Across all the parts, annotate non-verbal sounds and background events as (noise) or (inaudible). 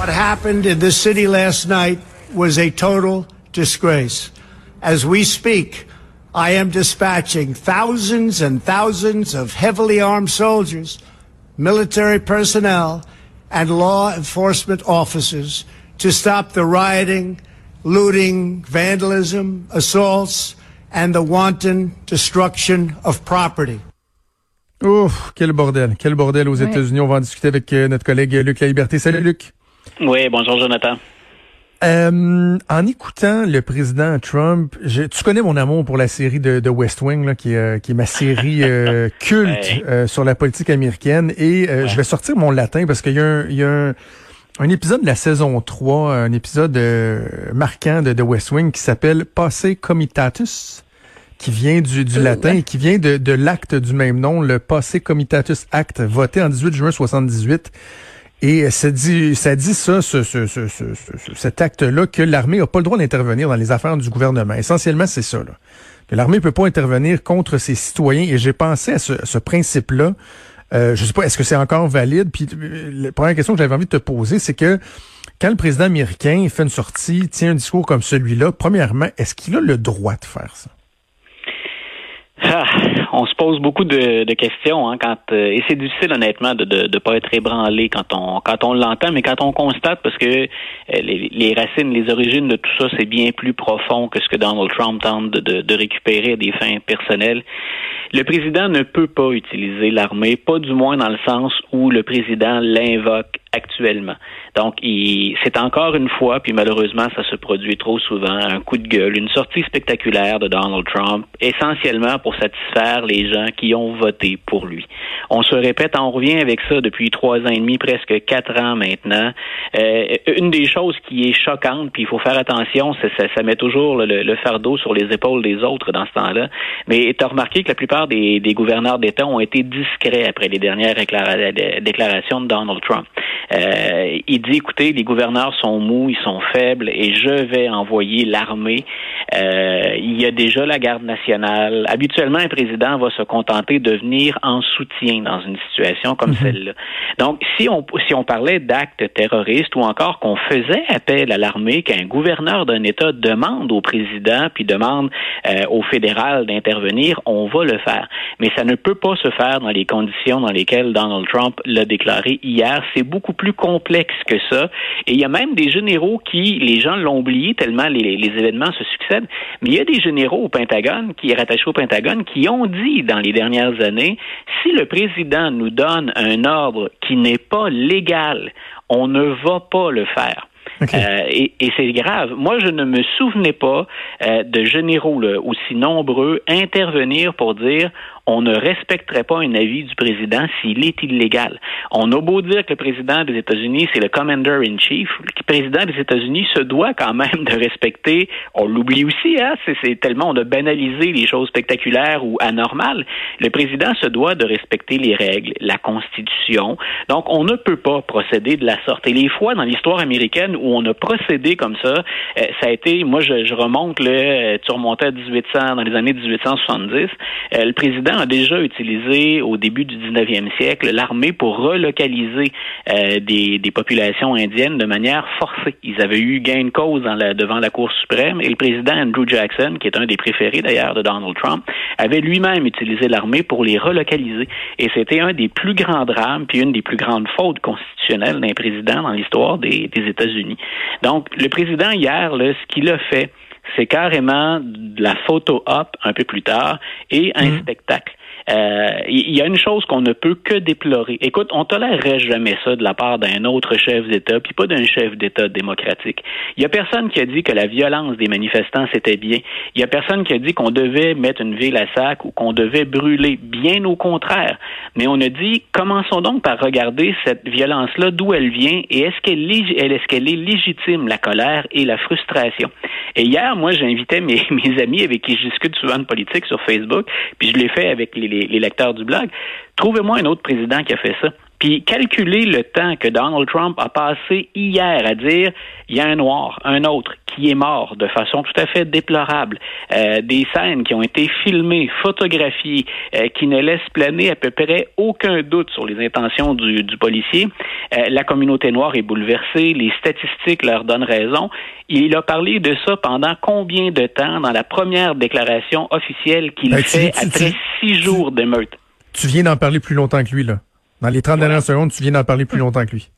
What happened in this city last night was a total disgrace. As we speak, I am dispatching thousands and thousands of heavily armed soldiers, military personnel, and law enforcement officers to stop the rioting, looting, vandalism, assaults, and the wanton destruction of property. Ouf, quel bordel, quel bordel aux États-Unis. On va en discuter avec euh, notre collègue euh, Luc La Liberté. Salut Luc. Oui, bonjour Jonathan. Euh, en écoutant le président Trump, je, tu connais mon amour pour la série de, de West Wing, là, qui, euh, qui est ma série euh, (laughs) culte sur la politique américaine. Et je vais sortir mon latin parce qu'il y a, un, il y a un, un, épisode de la saison 3, un épisode marquant de, de West Wing qui s'appelle Passe Comitatus qui vient du, du latin et qui vient de, de l'acte du même nom, le Passe Comitatus Act, voté en 18 juin 78 et ça dit, ça dit ça, ce, ce, ce, cet acte-là, que l'armée n'a pas le droit d'intervenir dans les affaires du gouvernement. Essentiellement, c'est ça. Là. Que l'armée peut pas intervenir contre ses citoyens. Et j'ai pensé à ce, ce principe-là. Euh, je sais pas, est-ce que c'est encore valide? Puis euh, la première question que j'avais envie de te poser, c'est que quand le président américain fait une sortie, tient un discours comme celui-là, premièrement, est-ce qu'il a le droit de faire ça? (laughs) On se pose beaucoup de, de questions hein, quand euh, et c'est difficile honnêtement de ne de, pas être ébranlé quand on quand on l'entend, mais quand on constate parce que euh, les, les, racines, les origines de tout ça, c'est bien plus profond que ce que Donald Trump tente de, de, récupérer à des fins personnelles. Le président ne peut pas utiliser l'armée, pas du moins dans le sens où le président l'invoque actuellement. Donc, c'est encore une fois, puis malheureusement, ça se produit trop souvent, un coup de gueule, une sortie spectaculaire de Donald Trump, essentiellement pour satisfaire les gens qui ont voté pour lui. On se répète, on revient avec ça depuis trois ans et demi, presque quatre ans maintenant. Euh, une des choses qui est choquante, puis il faut faire attention, ça, ça met toujours le, fardeau sur les épaules des autres dans ce temps-là. Mais tu as remarqué que la plupart des, des gouverneurs d'État ont été discrets après les dernières déclarations de Donald Trump. Euh, dit, écoutez, les gouverneurs sont mous, ils sont faibles, et je vais envoyer l'armée. Euh, il y a déjà la garde nationale. Habituellement, un président va se contenter de venir en soutien dans une situation comme mhm. celle-là. Donc, si on si on parlait d'actes terroristes ou encore qu'on faisait appel à l'armée, qu'un gouverneur d'un État demande au président puis demande euh, au fédéral d'intervenir, on va le faire. Mais ça ne peut pas se faire dans les conditions dans lesquelles Donald Trump l'a déclaré hier. C'est beaucoup plus complexe que ça. Et il y a même des généraux qui, les gens l'ont oublié tellement les, les, événements se succèdent, mais il y a des généraux au Pentagone, qui est rattaché au Pentagone, qui ont dit dans les dernières années, si le président nous donne un ordre qui n'est pas légal, on ne va pas le faire. Euh, et, et c'est grave. Moi, je ne me souvenais pas euh, de généraux là, aussi nombreux intervenir pour dire on ne respecterait pas un avis du président s'il est illégal. On a beau dire que le président des États-Unis, c'est le commander in chief, le président des États-Unis se doit quand même de respecter, on l'oublie aussi, hein, c'est tellement on a banalisé les choses spectaculaires ou anormales. Le président se doit de respecter les règles, la Constitution. Donc, on ne peut pas procéder de la sorte. Et les fois dans l'histoire américaine où on a procédé comme ça, euh, ça a été, moi je, je remonte, le, euh, tu remontais à 1800, dans les années 1870, euh, le président a déjà utilisé au début du 19e siècle l'armée pour relocaliser euh, des, populations indiennes de manière forcée. Ils avaient eu gain de cause devant la Cour suprême et le président Andrew Jackson, qui est un des préférés d'ailleurs de Donald Trump, avait lui-même utilisé l'armée pour les relocaliser. Et c'était un des plus grands drames, puis une des plus grandes fautes constitutionnelles d'un président dans l'histoire des, États-Unis. Donc, le président hier, ce qu'il a fait, c'est carrément de la photo op un peu plus tard et un mmh. spectacle. Euh, il y a une chose qu'on ne peut que déplorer. Écoute, on tolérerait jamais ça de la part d'un autre chef d'État, puis pas d'un chef d'État démocratique. Il y a personne qui a dit que la violence des manifestants c'était bien. Il y a personne qui a dit qu'on devait mettre une ville à sac ou qu'on devait brûler. Bien au contraire. Mais on a dit commençons donc par regarder cette violence-là, d'où elle vient et est-ce qu'elle est, qu'elle est légitime la colère et la frustration? Et hier, moi, j'invitais mes, (laughs) mes amis avec qui je discute souvent de politique sur Facebook, puis je l'ai fait avec les, les, lecteurs du blog. Trouvez-moi un autre président qui a fait ça. Puis calculez le temps que Donald Trump a passé hier à dire il y a un noir, un autre qui est mort de façon tout à fait déplorable, euh, des scènes qui ont été filmées, photographiées, euh, qui ne laissent planer à peu près aucun doute sur les intentions du, du policier. Euh, la communauté noire est bouleversée, les statistiques leur donnent raison. Il a parlé de ça pendant combien de temps dans la première déclaration officielle qu'il ben, fait après six jours d'émeute? Tu viens d'en parler plus longtemps que lui, là. Dans les 30 dernières secondes, tu viens d'en parler plus longtemps que lui.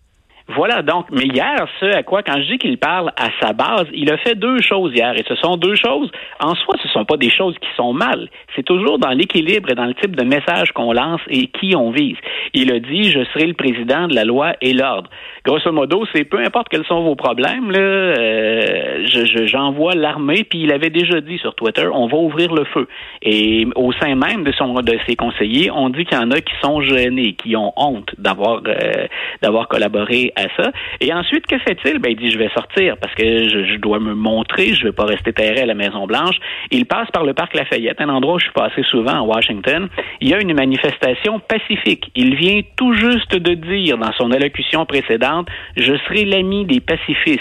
Voilà, donc, mais hier, ce à quoi, quand je dis qu'il parle à sa base, il a fait deux choses hier, et ce sont deux choses, en soi, ce ne sont pas des choses qui sont mal, c'est toujours dans l'équilibre et dans le type de message qu'on lance et qui on vise. Il a dit, je serai le président de la loi et l'ordre. Grosso modo, c'est peu importe quels sont vos problèmes, là, euh, j'envoie l'armée, puis il avait déjà dit sur Twitter, on va ouvrir le feu. Et au sein même de, son, de ses conseillers, on dit qu'il y en a qui sont gênés, qui ont honte d'avoir euh, d'avoir collaboré à ça. Et ensuite, que fait-il? Ben, il dit, je vais sortir parce que je, dois me montrer, je vais pas rester terré à la Maison-Blanche. Il passe par le parc Lafayette, un endroit où je suis passé souvent à Washington. Il y a une manifestation pacifique. Il vient tout juste de dire dans son allocution précédente, je serai l'ami des pacifistes.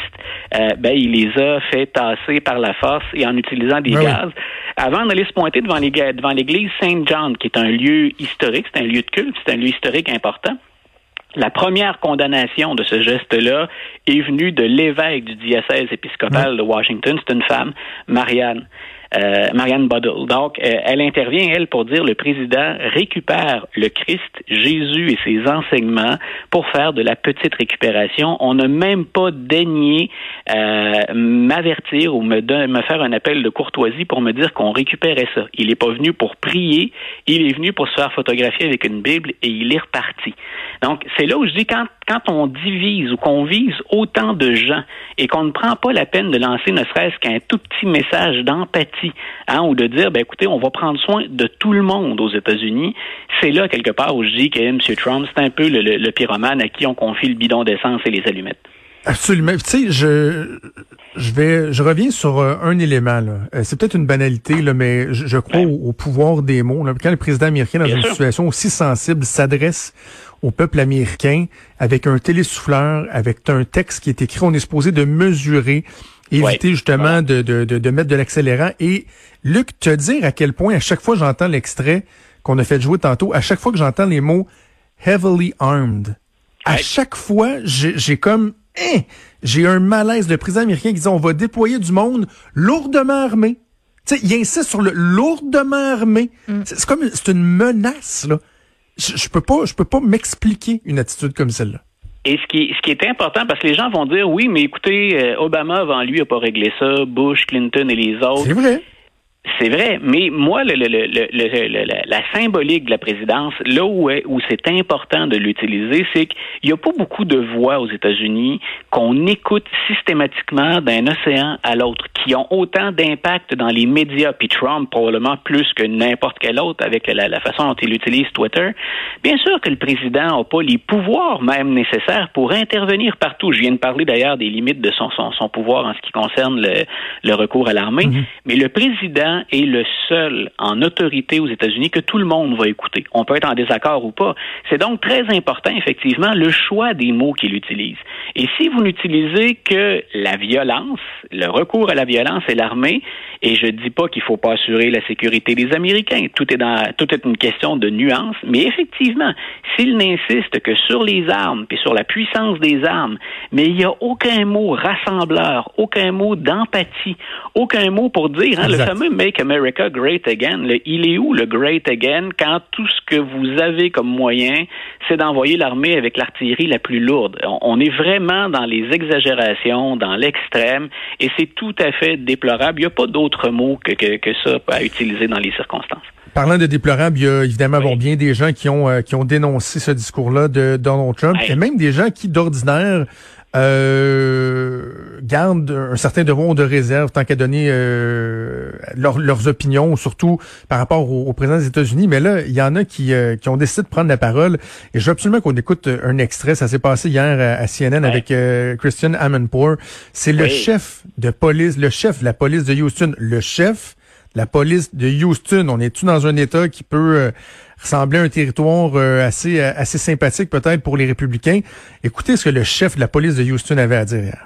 Euh, ben, il les a fait tasser par la force et en utilisant des ben gaz. Avant d'aller se pointer devant l'église Saint John, qui est un lieu historique, c'est un lieu de culte, c'est un lieu historique important. La première condamnation de ce geste-là est venue de l'évêque du diocèse épiscopal de Washington. C'est une femme, Marianne. Euh, Marianne Buddle. Donc, euh, elle intervient, elle, pour dire le président récupère le Christ, Jésus et ses enseignements pour faire de la petite récupération. On n'a même pas daigné euh, m'avertir ou me, me faire un appel de courtoisie pour me dire qu'on récupérait ça. Il n'est pas venu pour prier, il est venu pour se faire photographier avec une Bible et il est reparti. Donc, c'est là où je dis quand, quand on divise ou qu'on vise autant de gens et qu'on ne prend pas la peine de lancer ne serait-ce qu'un tout petit message d'empathie, hein, ou de dire, ben écoutez, on va prendre soin de tout le monde aux États-Unis, c'est là quelque part où je dis que M. Trump, c'est un peu le, le pyromane à qui on confie le bidon d'essence et les allumettes. Absolument. Tu sais, je je vais je reviens sur euh, un élément. Là. Euh, c'est peut-être une banalité, là, mais je, crois au, pouvoir des mots. Là. Quand le président américain, dans une situation aussi sensible, s'adresse au peuple américain avec un télésouffleur, avec un texte qui est écrit, on est supposé de mesurer, éviter justement de, de, de, de, mettre de l'accélérant. Et Luc, te dire à quel point à chaque fois j'entends l'extrait qu'on a fait jouer tantôt, à chaque fois que j'entends les mots heavily armed, à chaque fois, j'ai comme Hein? j'ai un malaise. Le président américain qui dit on va déployer du monde lourdement armé. Sais, il insiste sur le lourdement armé. Mm. C'est comme c'est une menace là. Je, je peux pas, je peux pas m'expliquer une attitude comme celle-là. Et ce qui, ce qui est important, parce que les gens vont dire, oui, mais écoutez, euh, Obama avant lui a pas réglé ça, Bush, Clinton et les autres. C'est vrai. C'est vrai, mais moi, le, le, le, la symbolique de la présidence, là où, où c'est important de l'utiliser, c'est qu'il n'y a pas beaucoup de voix aux États-Unis qu'on écoute systématiquement d'un océan à l'autre, qui ont autant d'impact dans les médias, puis Trump probablement plus que n'importe quel autre avec la, la, façon dont il utilise Twitter. Bien sûr que le président n'a pas les pouvoirs même nécessaires pour intervenir partout. Je viens de parler d'ailleurs des limites de son, son, son, pouvoir en ce qui concerne le, le recours à l'armée, mm-hmm. mais le président est le seul en autorité aux États-Unis que tout le monde va écouter. On peut être en désaccord ou pas. C'est donc très important, effectivement, le choix des mots qu'il utilise. Et si vous n'utilisez que la violence, le recours à la violence et l'armée, et je dis pas qu'il faut pas assurer la sécurité des Américains, tout est dans, tout est une question de nuance, mais effectivement, s'il n'insiste que sur les armes et sur la puissance des armes, mais il n'y a aucun mot rassembleur, aucun mot d'empathie, aucun mot pour dire, hein, le fameux Make America Great Again, il est où le Great Again quand tout ce que vous avez comme moyen, c'est d'envoyer l'armée avec l'artillerie la plus lourde? On est vraiment dans les exagérations, dans l'extrême, et c'est tout à fait déplorable. Il n'y a pas d'autre mot que, que, que ça à utiliser dans les circonstances. Parlant de déplorable, il y a évidemment bon, bien des gens qui ont euh, qui ont dénoncé ce discours-là de Donald Trump, et même des gens qui d'ordinaire euh, gardent un certain devoir de réserve tant qu'à donner euh, leurs opinions, surtout par rapport au, président des États-Unis. Mais là, il y en a qui, euh, qui ont décidé de prendre la parole. Et je veux absolument qu'on écoute un extrait. Ça s'est passé hier à, CNN avec Christian Amanpour. C'est le chef de police, le chef de la police de Houston, le chef la police de Houston. On est-tu dans un État qui peut ressembler à un territoire euh, assez, euh, assez sympathique peut-être pour les républicains? Écoutez ce que le chef de la police de Houston avait à dire.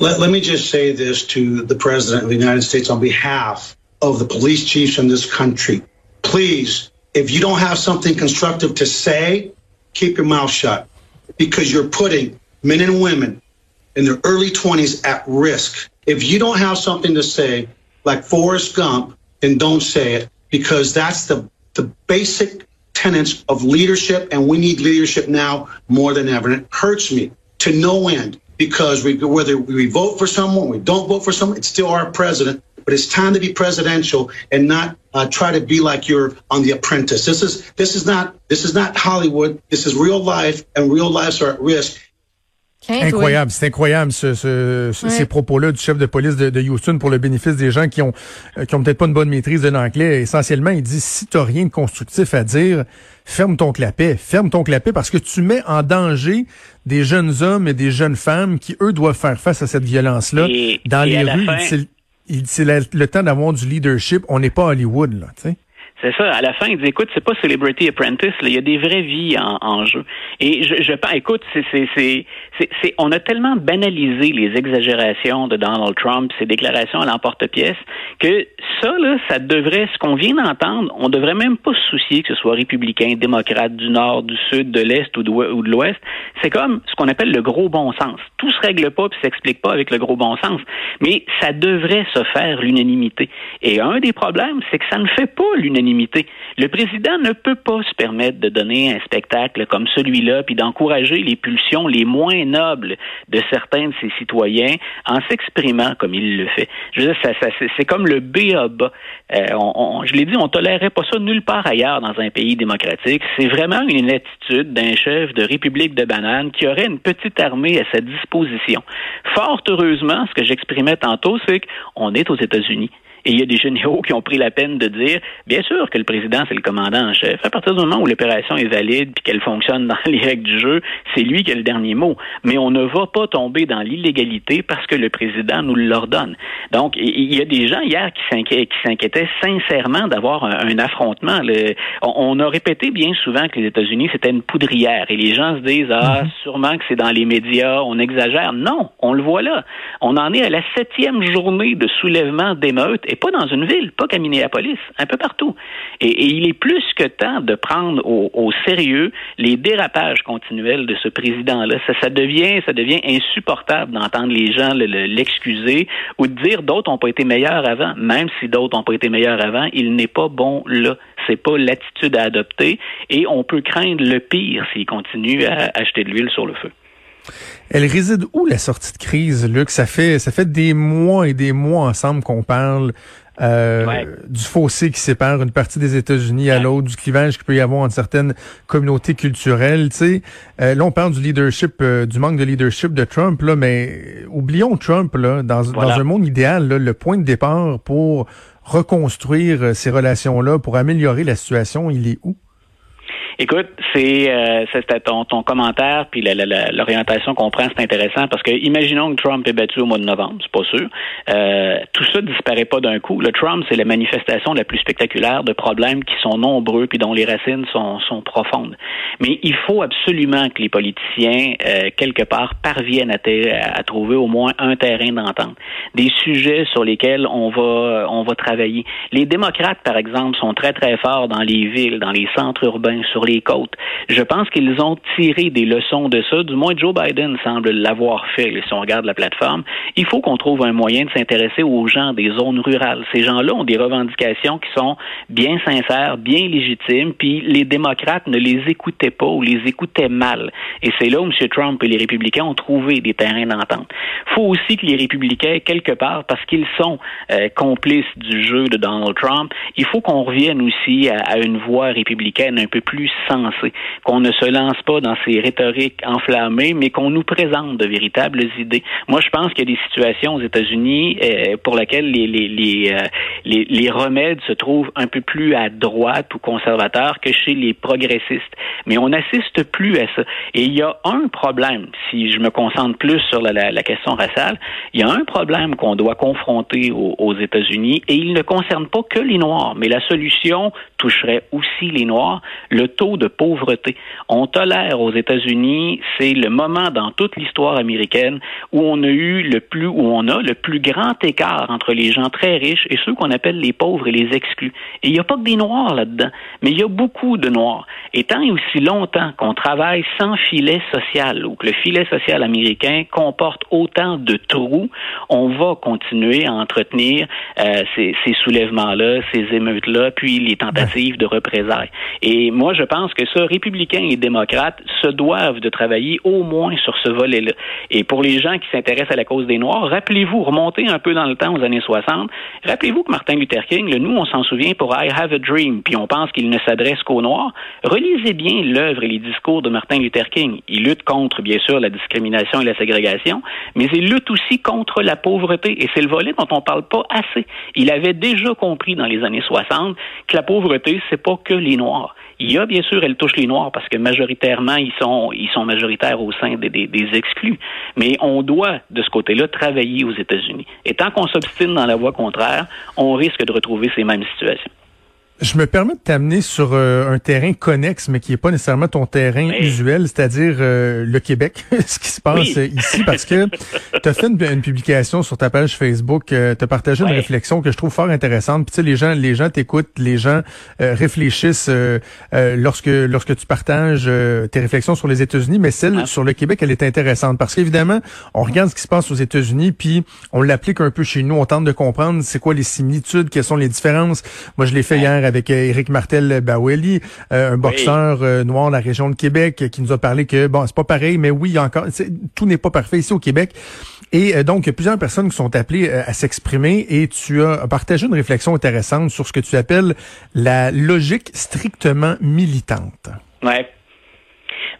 Let, me just say this to the President of the United States on behalf of the police chiefs in this country. Please, if you don't have something constructive to say, keep your mouth shut because you're putting men and women in their early 20s at risk. If you don't have something to say, like Forrest Gump, and don't say it because that's the, the basic tenets of leadership. And we need leadership now more than ever. And it hurts me to no end because we, whether we vote for someone, we don't vote for someone, it's still our president. But it's time to be presidential and not uh, try to be like you're on The Apprentice. This is this is not this is not Hollywood. This is real life, and real lives are at risk. Incroyable, c'est incroyable ce, ce, ces propos-là du chef de police de, de, Houston pour le bénéfice des gens qui ont euh, qui ont peut-être pas une bonne maîtrise de l'anglais. Essentiellement, il dit si t'as rien de constructif à dire, ferme ton clapet, ferme ton clapet parce que tu mets en danger des jeunes hommes et des jeunes femmes qui eux doivent faire face à cette violence-là dans les rues. C'est le temps d'avoir du leadership. On n'est pas Hollywood là, tu sais. C'est ça. À la fin, il dit, écoute, c'est pas Celebrity Apprentice, là. il y a des vraies vies en, en jeu. Et je, je écoute, c'est, c'est, c'est, on a tellement banalisé les exagérations de Donald Trump, ses déclarations à l'emporte-pièce, que ça, là, ça devrait, ce qu'on vient d'entendre, on devrait même pas se soucier que ce soit républicain, démocrate, du Nord, du Sud, de l'Est ou de, ou de l'Ouest. C'est comme ce qu'on appelle le gros bon sens. Tout se règle pas puis s'explique pas avec le gros bon sens. Mais ça devrait se faire l'unanimité. Et un des problèmes, c'est que ça ne fait pas le président ne peut pas se permettre de donner un spectacle comme celui-là, puis d'encourager les pulsions les moins nobles de certains de ses citoyens en s'exprimant comme il le fait. Je veux dire, ça, c'est comme le B à. Euh, je l'ai dit, on tolérerait pas ça nulle part ailleurs dans un pays démocratique. C'est vraiment une attitude d'un chef de République de bananes qui aurait une petite armée à sa disposition. Fort heureusement, ce que j'exprimais tantôt, c'est qu'on est aux États-Unis. Et il y a des généraux qui ont pris la peine de dire, bien sûr que le président, c'est le commandant en chef. À partir du moment où l'opération est valide puis qu'elle fonctionne dans les règles du jeu, c'est lui qui a le dernier mot. Mais on ne va pas tomber dans l'illégalité parce que le président nous l'ordonne. Donc, il y a des gens hier qui s'inquiétaient sincèrement d'avoir un, affrontement. on, a répété bien souvent que les États-Unis, c'était une poudrière. Et les gens se disent, ah, mhm. sûrement que c'est dans les médias, on exagère. Non, on le voit là. On en est à la septième journée de soulèvement d'émeutes et pas dans une ville, pas qu'à Minneapolis, un peu partout. Et, il est plus que temps de prendre au, sérieux les dérapages continuels de ce président-là. Ça, devient insupportable d'entendre les gens l'excuser ou de dire d'autres n'ont pas été meilleurs avant. Même si d'autres n'ont pas été meilleurs avant, il n'est pas bon là. C'est pas l'attitude à adopter et on peut craindre le pire s'il continue à acheter de l'huile sur le feu. Elle réside où la sortie de crise, Luc? Ça fait ça fait des mois et des mois ensemble qu'on parle euh, du fossé qui sépare une partie des États-Unis à l'autre, du clivage qu'il peut y avoir entre certaines communautés culturelles. Tu sais, euh, là on parle du leadership, euh, du manque de leadership de Trump, là, mais oublions Trump là, dans, dans un monde idéal, le point de départ pour reconstruire ces relations-là, pour améliorer la situation, il est où? Écoute, c'est euh, c'était ton, ton commentaire puis l'orientation qu'on prend, c'est intéressant parce que imaginons que Trump est battu au mois de novembre, c'est pas sûr. Euh, tout ça disparaît pas d'un coup. Le Trump, c'est la manifestation la plus spectaculaire de problèmes qui sont nombreux puis dont les racines sont, sont profondes. Mais il faut absolument que les politiciens euh, quelque part parviennent à, à, trouver au moins un terrain d'entente, des sujets sur lesquels on va on va travailler. Les démocrates, par exemple, sont très très forts dans les villes, dans les centres urbains, sur les Je pense qu'ils ont tiré des leçons de ça. Du moins, Joe Biden semble l'avoir fait. Si on regarde la plateforme, il faut qu'on trouve un moyen de s'intéresser aux gens des zones rurales. Ces gens-là ont des revendications qui sont bien sincères, bien légitimes, puis les démocrates ne les écoutaient pas ou les écoutaient mal. Et c'est là où M. Trump et les républicains ont trouvé des terrains d'entente. Faut aussi que les républicains, quelque part, parce qu'ils sont euh, complices du jeu de Donald Trump, il faut qu'on revienne aussi à, une voie républicaine un peu plus qu'on ne se lance pas dans ces rhétoriques enflammées, mais qu'on nous présente de véritables idées. Moi, je pense qu'il y a des situations aux États-Unis euh, pour lesquelles les, les, les, euh, les, les remèdes se trouvent un peu plus à droite ou conservateurs que chez les progressistes. Mais on n'assiste plus à ça. Et il y a un problème, si je me concentre plus sur la, la, la question raciale, il y a un problème qu'on doit confronter aux, aux États-Unis et il ne concerne pas que les Noirs, mais la solution toucherait aussi les Noirs, le taux de pauvreté. On tolère aux États-Unis, c'est le moment dans toute l'histoire américaine où on a eu le plus, où on a le plus grand écart entre les gens très riches et ceux qu'on appelle les pauvres et les exclus. Et il n'y a pas que des Noirs là-dedans, mais il y a beaucoup de Noirs. Et tant et aussi longtemps qu'on travaille sans filet social ou que le filet social américain comporte autant de trous, on va continuer à entretenir euh, ces, ces soulèvements-là, ces émeutes-là, puis les tentatives de représailles. Et moi, je pense que ça, républicains et démocrates se doivent de travailler au moins sur ce volet-là. Et pour les gens qui s'intéressent à la cause des Noirs, rappelez-vous, remontez un peu dans le temps aux années 60, rappelez-vous que Martin Luther King, le, nous, on s'en souvient pour I Have a Dream, puis on pense qu'il ne s'adresse qu'aux Noirs. Relisez bien l'œuvre et les discours de Martin Luther King. Il lutte contre, bien sûr, la discrimination et la ségrégation, mais il lutte aussi contre la pauvreté. Et c'est le volet dont on parle pas assez. Il avait déjà compris dans les années 60 que la pauvreté, c'est pas que les Noirs. Il y a bien sûr, elle touche les Noirs parce que majoritairement, ils sont, ils sont majoritaires au sein des, des, des exclus. Mais on doit, de ce côté-là, travailler aux États-Unis. Et tant qu'on s'obstine dans la voie contraire, on risque de retrouver ces mêmes situations. Je me permets de t'amener sur euh, un terrain connexe, mais qui est pas nécessairement ton terrain usuel, c'est-à-dire euh, le Québec, (laughs) ce qui se passe ici, parce que tu as fait une, publication sur ta page Facebook, euh, tu as partagé une réflexion que je trouve fort intéressante. Puis tu sais, les gens, les gens t'écoutent, les gens réfléchissent lorsque lorsque tu partages tes réflexions sur les États-Unis, mais celle sur le Québec, elle est intéressante parce qu'évidemment, on regarde ce qui se passe aux États-Unis, puis on l'applique un peu chez nous, on tente de comprendre c'est quoi les similitudes, quelles sont les différences. Moi, je l'ai fait hier avec Éric Martel Baweli, euh, un boxeur euh, noir de la région de Québec, qui nous a parlé que bon, c'est pas pareil, mais oui, encore tout n'est pas parfait ici au Québec. Et euh, donc, il y a plusieurs personnes qui sont appelées à s'exprimer et tu as partagé une réflexion intéressante sur ce que tu appelles la logique strictement militante. Ouais.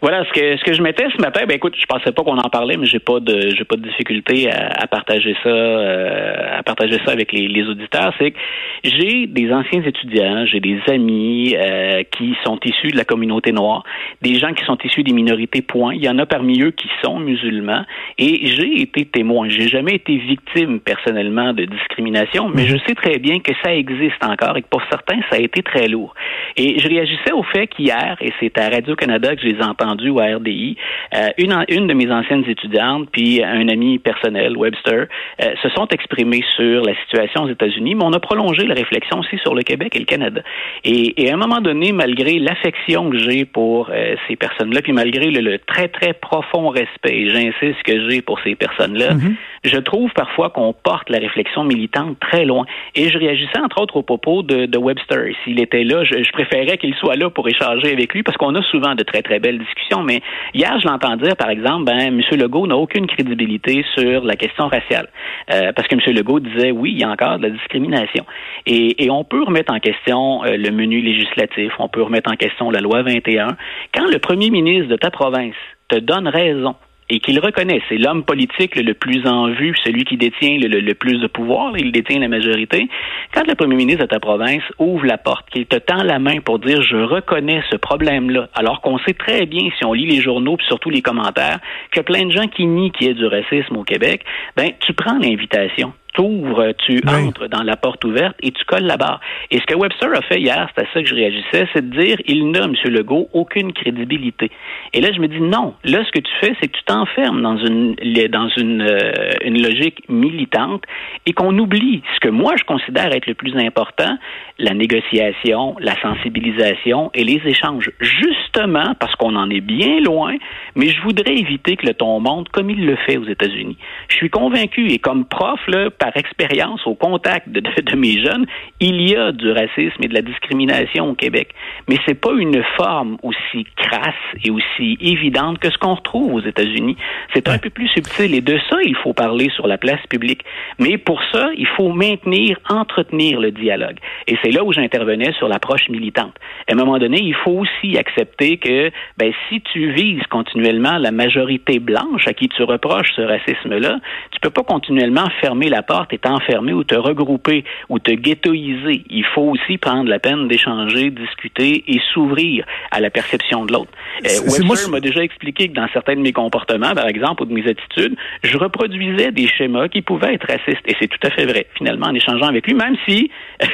Voilà, ce que ce que je mettais ce matin, ben écoute, je pensais pas qu'on en parlait, mais j'ai pas de j'ai pas de difficulté à, partager ça euh, à partager ça avec les, les auditeurs. C'est que j'ai des anciens étudiants, j'ai des amis euh, qui sont issus de la communauté noire, des gens qui sont issus des minorités point. Il y en a parmi eux qui sont musulmans et j'ai été témoin. J'ai jamais été victime personnellement de discrimination, mais je sais très bien que ça existe encore et que pour certains ça a été très lourd. Et je réagissais au fait qu'hier, et c'est à Radio Canada que je les entends entendu au RDI, euh, une, une de mes anciennes étudiantes, puis un ami personnel, Webster, euh, se sont exprimés sur la situation aux États-Unis, mais on a prolongé la réflexion aussi sur le Québec et le Canada. Et, et à un moment donné, malgré l'affection que j'ai pour euh, ces personnes-là, puis malgré le, très, très profond respect, j'insiste, que j'ai pour ces personnes-là, mm-hmm. je trouve parfois qu'on porte la réflexion militante très loin. Et je réagissais entre autres au propos de, de Webster. S'il était là, je, je préférais qu'il soit là pour échanger avec lui, parce qu'on a souvent de très, très belles discussions mais hier, je l'entends dire, par exemple, ben, M. Legault n'a aucune crédibilité sur la question raciale. Euh, parce que M. Legault disait, oui, il y a encore de la discrimination. Et, on peut remettre en question euh, le menu législatif, on peut remettre en question la loi 21. Quand le premier ministre de ta province te donne raison et qu'il reconnaît. C'est l'homme politique le, plus en vue, celui qui détient le, plus de pouvoir, il détient la majorité. Quand le premier ministre de ta province ouvre la porte, qu'il te tend la main pour dire je reconnais ce problème-là, alors qu'on sait très bien, si on lit les journaux, puis surtout les commentaires, que plein de gens qui nient qu'il y ait du racisme au Québec, ben tu prends l'invitation t'ouvres, tu entres dans la porte ouverte et tu colles la barre. Et ce que Webster a fait hier, c'est à ça que je réagissais, c'est de dire il n'a, M. Legault, aucune crédibilité. Et là, je me dis non. Là, ce que tu fais, c'est que tu t'enfermes dans une dans une, euh, une logique militante et qu'on oublie ce que moi je considère être le plus important, la négociation, la sensibilisation et les échanges. Justement parce qu'on en est bien loin, mais je voudrais éviter que le ton monte comme il le fait aux États-Unis. Je suis convaincu et comme prof, là, par expérience, au contact de, de, mes jeunes, il y a du racisme et de la discrimination au Québec. Mais c'est pas une forme aussi crasse et aussi évidente que ce qu'on retrouve aux États-Unis. C'est un peu plus subtil et de ça, il faut parler sur la place publique. Mais pour ça, il faut maintenir, entretenir le dialogue. Et c'est là où j'intervenais sur l'approche militante. À un moment donné, il faut aussi accepter que ben, si tu vises continuellement la majorité blanche à qui tu reproches ce racisme-là, tu peux pas continuellement fermer la porte et t'enfermer ou te regrouper ou te ghettoiser. Il faut aussi prendre la peine d'échanger, discuter et s'ouvrir à la perception de l'autre. Euh, Webster m'a déjà expliqué que dans certains de mes comportements, par exemple, ou de mes attitudes, je reproduisais des schémas qui pouvaient être racistes. Et c'est tout à fait vrai, finalement, en échangeant avec lui, même si (laughs)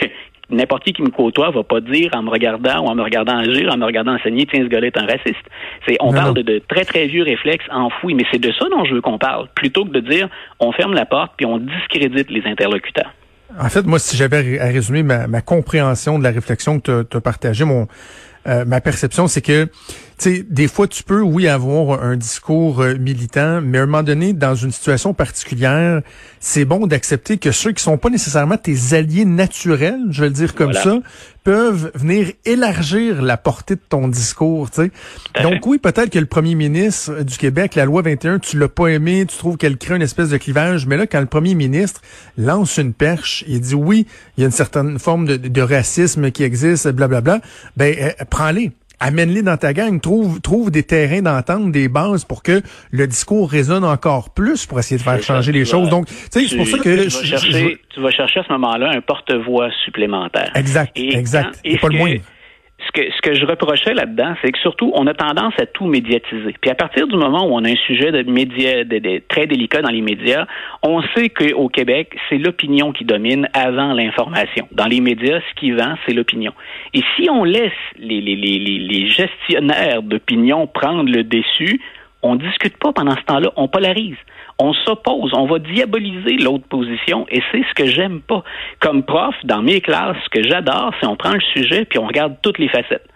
n'importe qui qui me côtoie va pas dire en me regardant ou en me regardant agir, en me regardant enseigner, tiens, ce gars-là est un raciste. C'est, on parle de, très, très vieux réflexes enfouis, mais c'est de ça dont je veux qu'on parle, plutôt que de dire on ferme la porte puis on discrédite les interlocuteurs. En fait, moi, si j'avais à résumer ma, compréhension de la réflexion que tu as partagée, mon, euh, ma perception, c'est que sais, des fois, tu peux, oui, avoir un discours euh, militant, mais à un moment donné, dans une situation particulière, c'est bon d'accepter que ceux qui sont pas nécessairement tes alliés naturels, je vais le dire comme ça, peuvent venir élargir la portée de ton discours, tu sais. Donc oui, peut-être que le premier ministre du Québec, la loi 21, tu l'as pas aimé, tu trouves qu'elle crée une espèce de clivage, mais là, quand le premier ministre lance une perche, il dit oui, il y a une certaine forme de, de racisme qui existe, blablabla, ben, euh, prends-les amène-les dans ta gang, trouve, trouve des terrains d'entente, des bases pour que le discours résonne encore plus pour essayer de faire changer les choses. Donc, tu sais, c'est pour ça que... Tu vas, chercher, tu vas chercher à ce moment-là un porte-voix supplémentaire. Exact, exact. Et, pas le ce que, ce que je reprochais là-dedans, c'est que surtout, on a tendance à tout médiatiser. Puis à partir du moment où on a un sujet de médias de, très délicat dans les médias, on sait qu'au Québec, c'est l'opinion qui domine avant l'information. Dans les médias, ce qui vend, c'est l'opinion. Et si on laisse les, les, gestionnaires d'opinion prendre le dessus, on discute pas pendant ce temps-là, on polarise on s'oppose, on va diaboliser l'autre position et c'est ce que j'aime pas. Comme prof, dans mes classes, ce que j'adore, c'est on prend le sujet puis on regarde toutes les facettes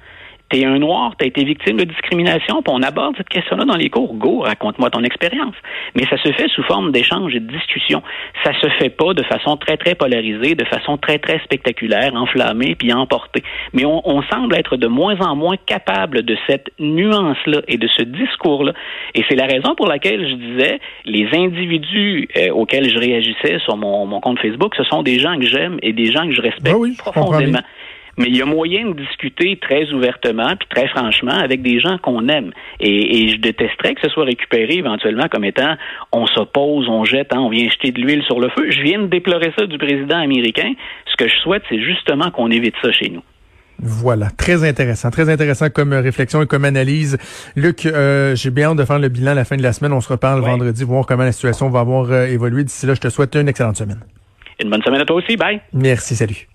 t'es un noir, t'as été victime de discrimination, puis on aborde cette question-là dans les cours. Go, raconte-moi ton expérience. Mais ça se fait sous forme d'échange et de discussion. Ça se fait pas de façon très, très polarisée, de façon très, très spectaculaire, enflammée, puis emportée. Mais on, on semble être de moins en moins capable de cette nuance-là et de ce discours-là. Et c'est la raison pour laquelle je disais, les individus euh, auxquels je réagissais sur mon, mon, compte Facebook, ce sont des gens que j'aime et des gens que je respecte ben profondément mais il y a moyen de discuter très ouvertement puis très franchement avec des gens qu'on aime. Et, je détesterais que ce soit récupéré éventuellement comme étant on s'oppose, on jette, hein, on vient jeter de l'huile sur le feu. Je viens de déplorer ça du président américain. Ce que je souhaite, c'est justement qu'on évite ça chez nous. Voilà, très intéressant, très intéressant comme réflexion et comme analyse. Luc, euh, j'ai bien hâte de faire le bilan à la fin de la semaine. On se reparle vendredi, voir comment la situation va avoir euh, évolué. D'ici là, je te souhaite une excellente semaine. Une bonne semaine à toi aussi. Bye. Merci, salut.